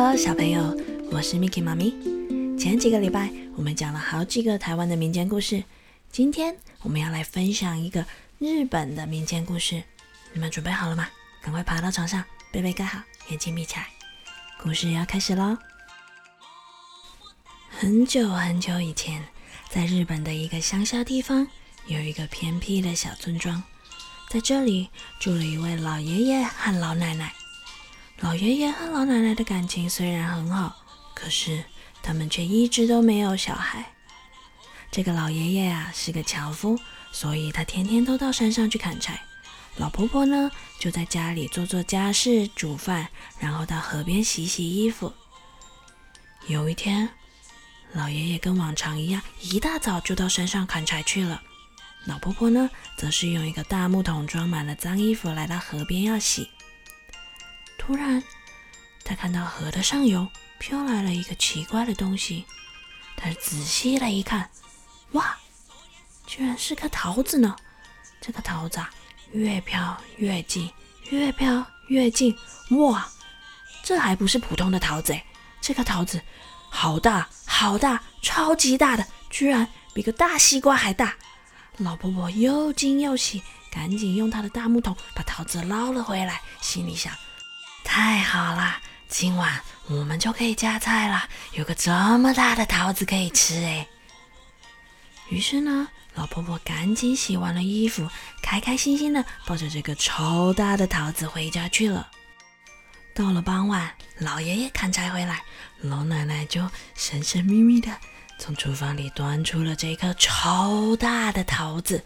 Hello，小朋友，我是 Miki 妈咪。前几个礼拜我们讲了好几个台湾的民间故事，今天我们要来分享一个日本的民间故事。你们准备好了吗？赶快爬到床上，被被盖好，眼睛闭起来。故事要开始喽！很久很久以前，在日本的一个乡下地方，有一个偏僻的小村庄，在这里住了一位老爷爷和老奶奶。老爷爷和老奶奶的感情虽然很好，可是他们却一直都没有小孩。这个老爷爷啊是个樵夫，所以他天天都到山上去砍柴。老婆婆呢就在家里做做家事、煮饭，然后到河边洗洗衣服。有一天，老爷爷跟往常一样，一大早就到山上砍柴去了。老婆婆呢，则是用一个大木桶装满了脏衣服来到河边要洗。突然，他看到河的上游飘来了一个奇怪的东西。他仔细了一看，哇，居然是颗桃子呢！这个桃子啊，越飘越近，越飘越近。哇，这还不是普通的桃子哎，这颗桃子好大好大，超级大的，居然比个大西瓜还大！老婆婆又惊又喜，赶紧用她的大木桶把桃子捞了回来，心里想。太好啦，今晚我们就可以加菜了，有个这么大的桃子可以吃哎。于是呢，老婆婆赶紧洗完了衣服，开开心心的抱着这个超大的桃子回家去了。到了傍晚，老爷爷砍柴回来，老奶奶就神神秘秘的从厨房里端出了这颗超大的桃子。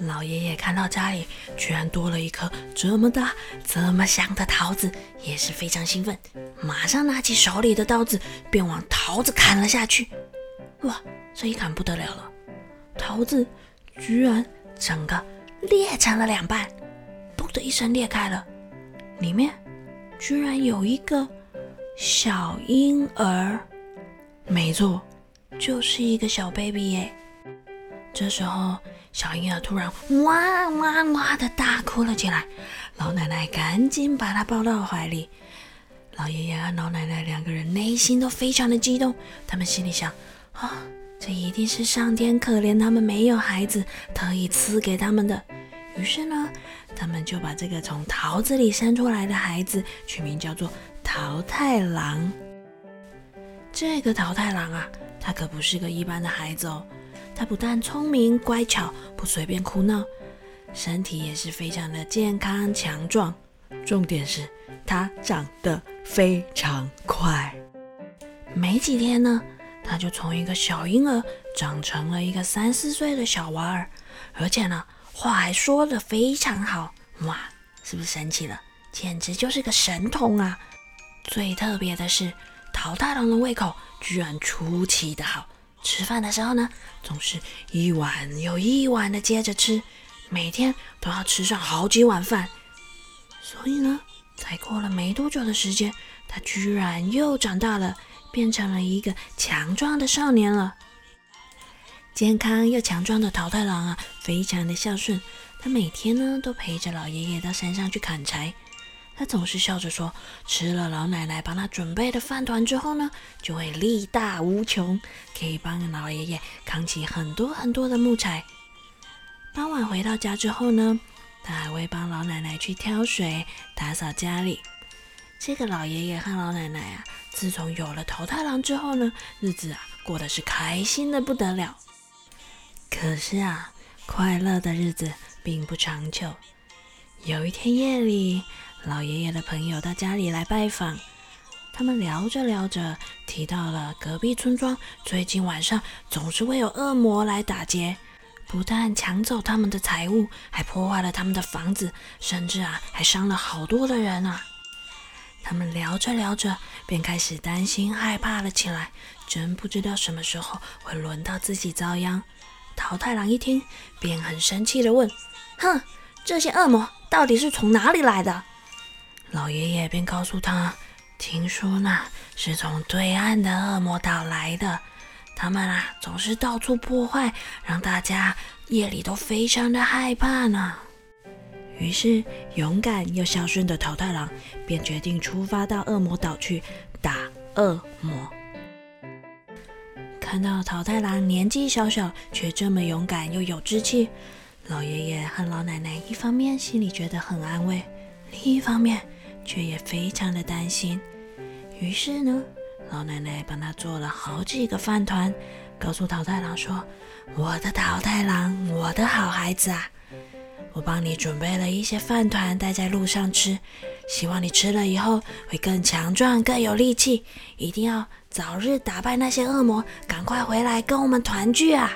老爷爷看到家里居然多了一颗这么大、这么香的桃子，也是非常兴奋，马上拿起手里的刀子便往桃子砍了下去。哇，这一砍不得了了，桃子居然整个裂成了两半，嘣的一声裂开了，里面居然有一个小婴儿，没错，就是一个小 baby 耶。这时候。小婴儿突然哇哇哇的大哭了起来，老奶奶赶紧把他抱到怀里。老爷爷和老奶奶两个人内心都非常的激动，他们心里想：啊，这一定是上天可怜他们没有孩子，特意赐给他们的。于是呢，他们就把这个从桃子里生出来的孩子取名叫做桃太郎。这个桃太郎啊，他可不是个一般的孩子哦。他不但聪明乖巧，不随便哭闹，身体也是非常的健康强壮。重点是他长得非常快，没几天呢，他就从一个小婴儿长成了一个三四岁的小娃儿，而且呢，话还说得非常好。哇，是不是神奇了？简直就是个神童啊！最特别的是，桃太郎的胃口居然出奇的好。吃饭的时候呢，总是一碗又一碗的接着吃，每天都要吃上好几碗饭。所以呢，才过了没多久的时间，他居然又长大了，变成了一个强壮的少年了。健康又强壮的桃太郎啊，非常的孝顺，他每天呢都陪着老爷爷到山上去砍柴。他总是笑着说：“吃了老奶奶帮他准备的饭团之后呢，就会力大无穷，可以帮老爷爷扛起很多很多的木材。”傍晚回到家之后呢，他还会帮老奶奶去挑水、打扫家里。这个老爷爷和老奶奶啊，自从有了头太郎之后呢，日子啊过得是开心的不得了。可是啊，快乐的日子并不长久。有一天夜里，老爷爷的朋友到家里来拜访，他们聊着聊着，提到了隔壁村庄最近晚上总是会有恶魔来打劫，不但抢走他们的财物，还破坏了他们的房子，甚至啊还伤了好多的人啊。他们聊着聊着，便开始担心害怕了起来，真不知道什么时候会轮到自己遭殃。桃太郎一听，便很生气地问：“哼，这些恶魔到底是从哪里来的？”老爷爷便告诉他：“听说呢，是从对岸的恶魔岛来的。他们啊，总是到处破坏，让大家夜里都非常的害怕呢。”于是，勇敢又孝顺的桃太郎便决定出发到恶魔岛去打恶魔。看到桃太郎年纪小小却这么勇敢又有志气，老爷爷和老奶奶一方面心里觉得很安慰，另一方面却也非常的担心。于是呢，老奶奶帮他做了好几个饭团，告诉桃太郎说：“我的桃太郎，我的好孩子啊！”我帮你准备了一些饭团，带在路上吃，希望你吃了以后会更强壮、更有力气。一定要早日打败那些恶魔，赶快回来跟我们团聚啊！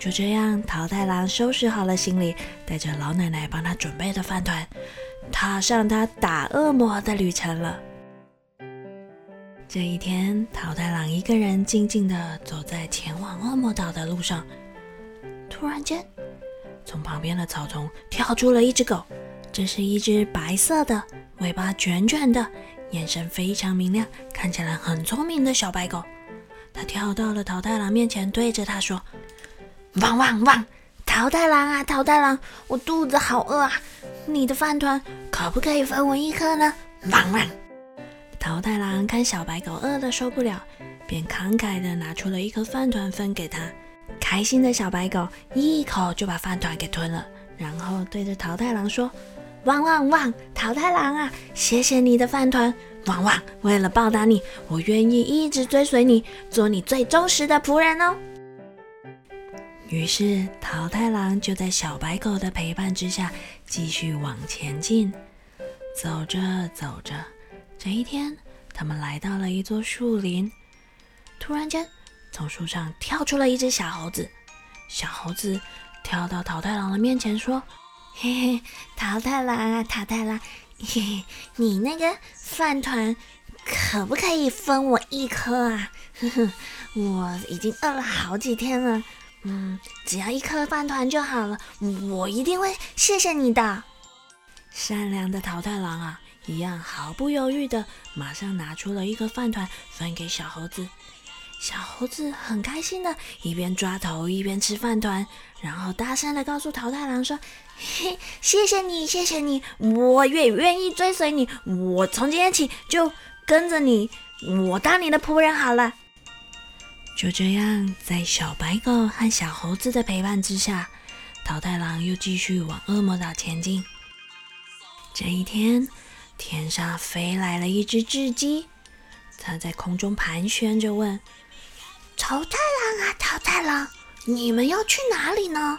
就这样，桃太郎收拾好了行李，带着老奶奶帮他准备的饭团，踏上他打恶魔的旅程了。这一天，桃太郎一个人静静地走在前往恶魔岛的路上，突然间。从旁边的草丛跳出了一只狗，这是一只白色的、尾巴卷卷的、眼神非常明亮、看起来很聪明的小白狗。它跳到了桃太郎面前，对着他说：“汪汪汪！桃太郎啊，桃太郎，我肚子好饿啊！你的饭团可不可以分我一颗呢？”汪汪！桃太郎看小白狗饿得受不了，便慷慨地拿出了一颗饭团分给他。开心的小白狗一口就把饭团给吞了，然后对着桃太郎说：“汪汪汪，桃太郎啊，谢谢你的饭团！汪汪，为了报答你，我愿意一直追随你，做你最忠实的仆人哦。”于是桃太郎就在小白狗的陪伴之下继续往前进。走着走着，这一天，他们来到了一座树林，突然间。从树上跳出了一只小猴子，小猴子跳到桃太郎的面前说：“嘿嘿，桃太郎啊，桃太郎，嘿嘿，你那个饭团可不可以分我一颗啊？呵 呵，我已经饿了好几天了，嗯，只要一颗饭团就好了，我一定会谢谢你的。”善良的桃太郎啊，一样毫不犹豫的马上拿出了一颗饭团分给小猴子。小猴子很开心的，一边抓头一边吃饭团，然后大声的告诉桃太郎说：“嘿，谢谢你，谢谢你，我也愿意追随你，我从今天起就跟着你，我当你的仆人好了。”就这样，在小白狗和小猴子的陪伴之下，桃太郎又继续往恶魔岛前进。这一天，天上飞来了一只雉鸡，它在空中盘旋着问。桃太郎啊，桃太郎，你们要去哪里呢？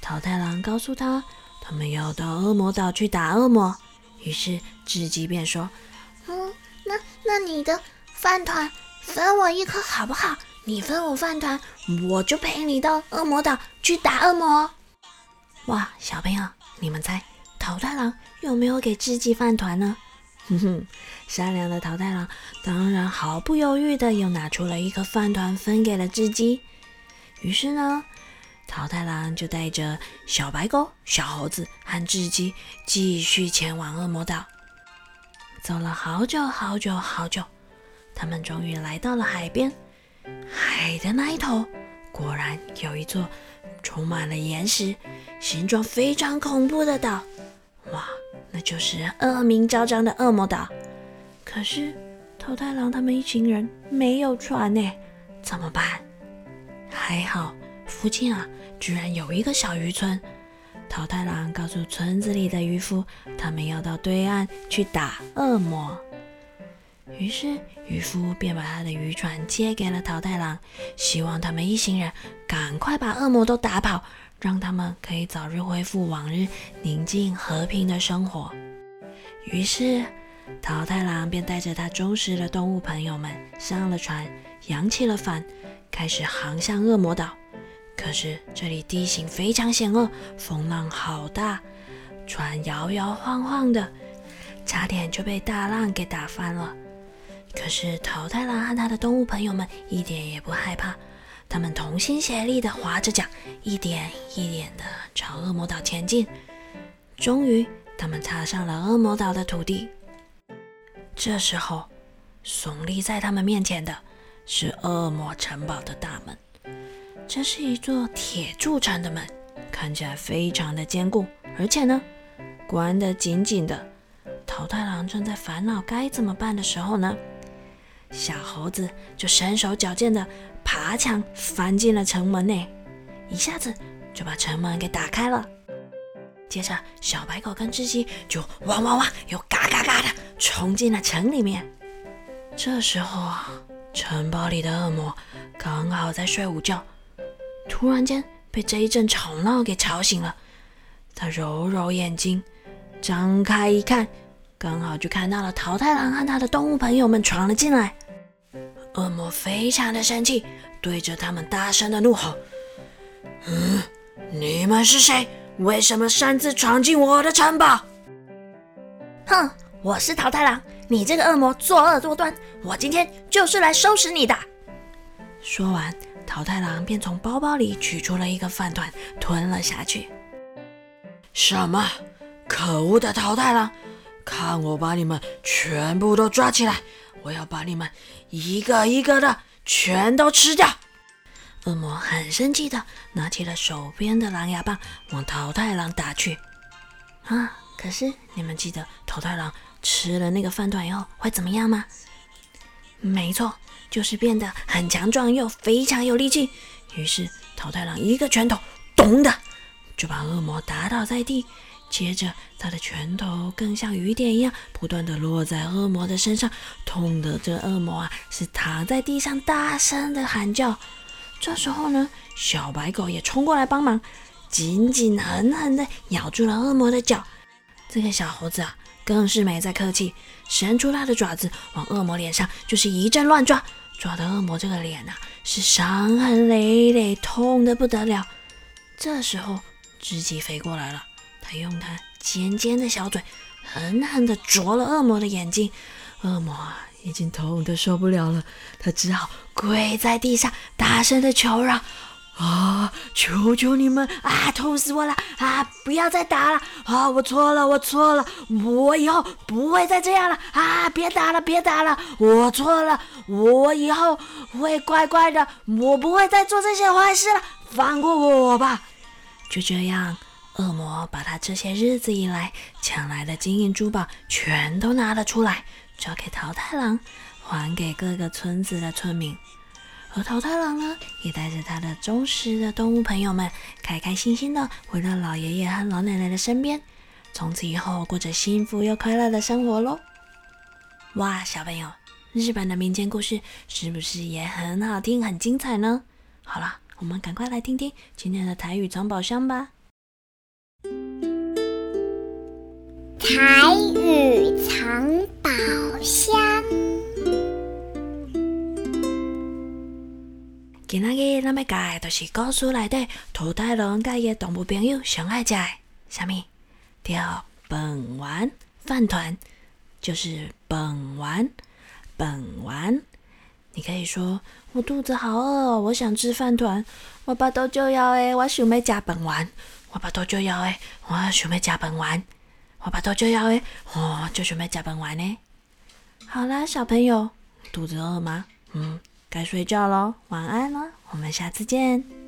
桃太郎告诉他，他们要到恶魔岛去打恶魔。于是雉鸡便说：“嗯，那那你的饭团分我一颗好不好？你分我饭团，我就陪你到恶魔岛去打恶魔。”哇，小朋友，你们猜桃太郎有没有给雉鸡饭团呢？哼哼，善良的桃太郎当然毫不犹豫的又拿出了一颗饭团分给了雉鸡。于是呢，桃太郎就带着小白狗、小猴子和雉鸡继续前往恶魔岛。走了好久好久好久，他们终于来到了海边。海的那一头，果然有一座充满了岩石、形状非常恐怖的岛。哇！那就是恶名昭彰的恶魔岛。可是桃太郎他们一行人没有船呢，怎么办？还好附近啊，居然有一个小渔村。桃太郎告诉村子里的渔夫，他们要到对岸去打恶魔。于是渔夫便把他的渔船借给了桃太郎，希望他们一行人赶快把恶魔都打跑。让他们可以早日恢复往日宁静和平的生活。于是，桃太郎便带着他忠实的动物朋友们上了船，扬起了帆，开始航向恶魔岛。可是这里地形非常险恶，风浪好大，船摇摇晃晃的，差点就被大浪给打翻了。可是桃太郎和他的动物朋友们一点也不害怕。他们同心协力地划着桨，一点一点地朝恶魔岛前进。终于，他们踏上了恶魔岛的土地。这时候，耸立在他们面前的是恶魔城堡的大门。这是一座铁铸成的门，看起来非常的坚固，而且呢，关得紧紧的。桃太郎正在烦恼该怎么办的时候呢，小猴子就身手矫健的爬墙翻进了城门内，一下子就把城门给打开了。接着，小白狗跟智鸡就汪汪汪又嘎嘎嘎的冲进了城里面。这时候啊，城堡里的恶魔刚好在睡午觉，突然间被这一阵吵闹给吵醒了。他揉揉眼睛，张开一看。刚好就看到了桃太郎和他的动物朋友们闯了进来，恶魔非常的生气，对着他们大声的怒吼：“嗯，你们是谁？为什么擅自闯进我的城堡？”“哼，我是桃太郎，你这个恶魔作恶多端，我今天就是来收拾你的。”说完，桃太郎便从包包里取出了一个饭团，吞了下去。什么？可恶的桃太郎！看我把你们全部都抓起来！我要把你们一个一个的全都吃掉！恶魔很生气的拿起了手边的狼牙棒，往桃太郎打去。啊！可是你们记得桃太郎吃了那个饭团以后会怎么样吗？没错，就是变得很强壮又非常有力气。于是桃太郎一个拳头，咚的就把恶魔打倒在地。接着，他的拳头更像雨点一样，不断的落在恶魔的身上，痛的这恶魔啊，是躺在地上大声的喊叫。这时候呢，小白狗也冲过来帮忙，紧紧狠狠的咬住了恶魔的脚。这个小猴子啊，更是没再客气，伸出它的爪子往恶魔脸上就是一阵乱抓，抓的恶魔这个脸啊，是伤痕累累，痛的不得了。这时候，知己飞过来了。他用他尖尖的小嘴狠狠地啄了恶魔的眼睛，恶魔啊已经痛得受不了了，他只好跪在地上，大声的求饶：“啊，求求你们啊，痛死我了啊！不要再打了啊！我错了，我错了，我以后不会再这样了啊！别打了，别打了，我错了，我以后会乖乖的，我不会再做这些坏事了，放过我吧！”就这样。恶魔把他这些日子以来抢来的金银珠宝全都拿了出来，交给桃太郎，还给各个村子的村民。而桃太郎呢，也带着他的忠实的动物朋友们，开开心心的回到老爷爷和老奶奶的身边，从此以后过着幸福又快乐的生活喽。哇，小朋友，日本的民间故事是不是也很好听、很精彩呢？好了，我们赶快来听听今天的台语藏宝箱吧。台语藏宝箱。今仔日咱要教的就是故事内底桃太郎甲伊的动物朋友上爱食的，啥物？叫本丸饭团，就是本丸本丸。你可以说我肚子好饿，我想吃饭团。我巴肚就要诶，我想要食本丸。我巴肚就要诶，我想要食本丸。我把头就要诶，哦，就准备加班完呢。好啦，小朋友，肚子饿吗？嗯，该睡觉喽，晚安了，我们下次见。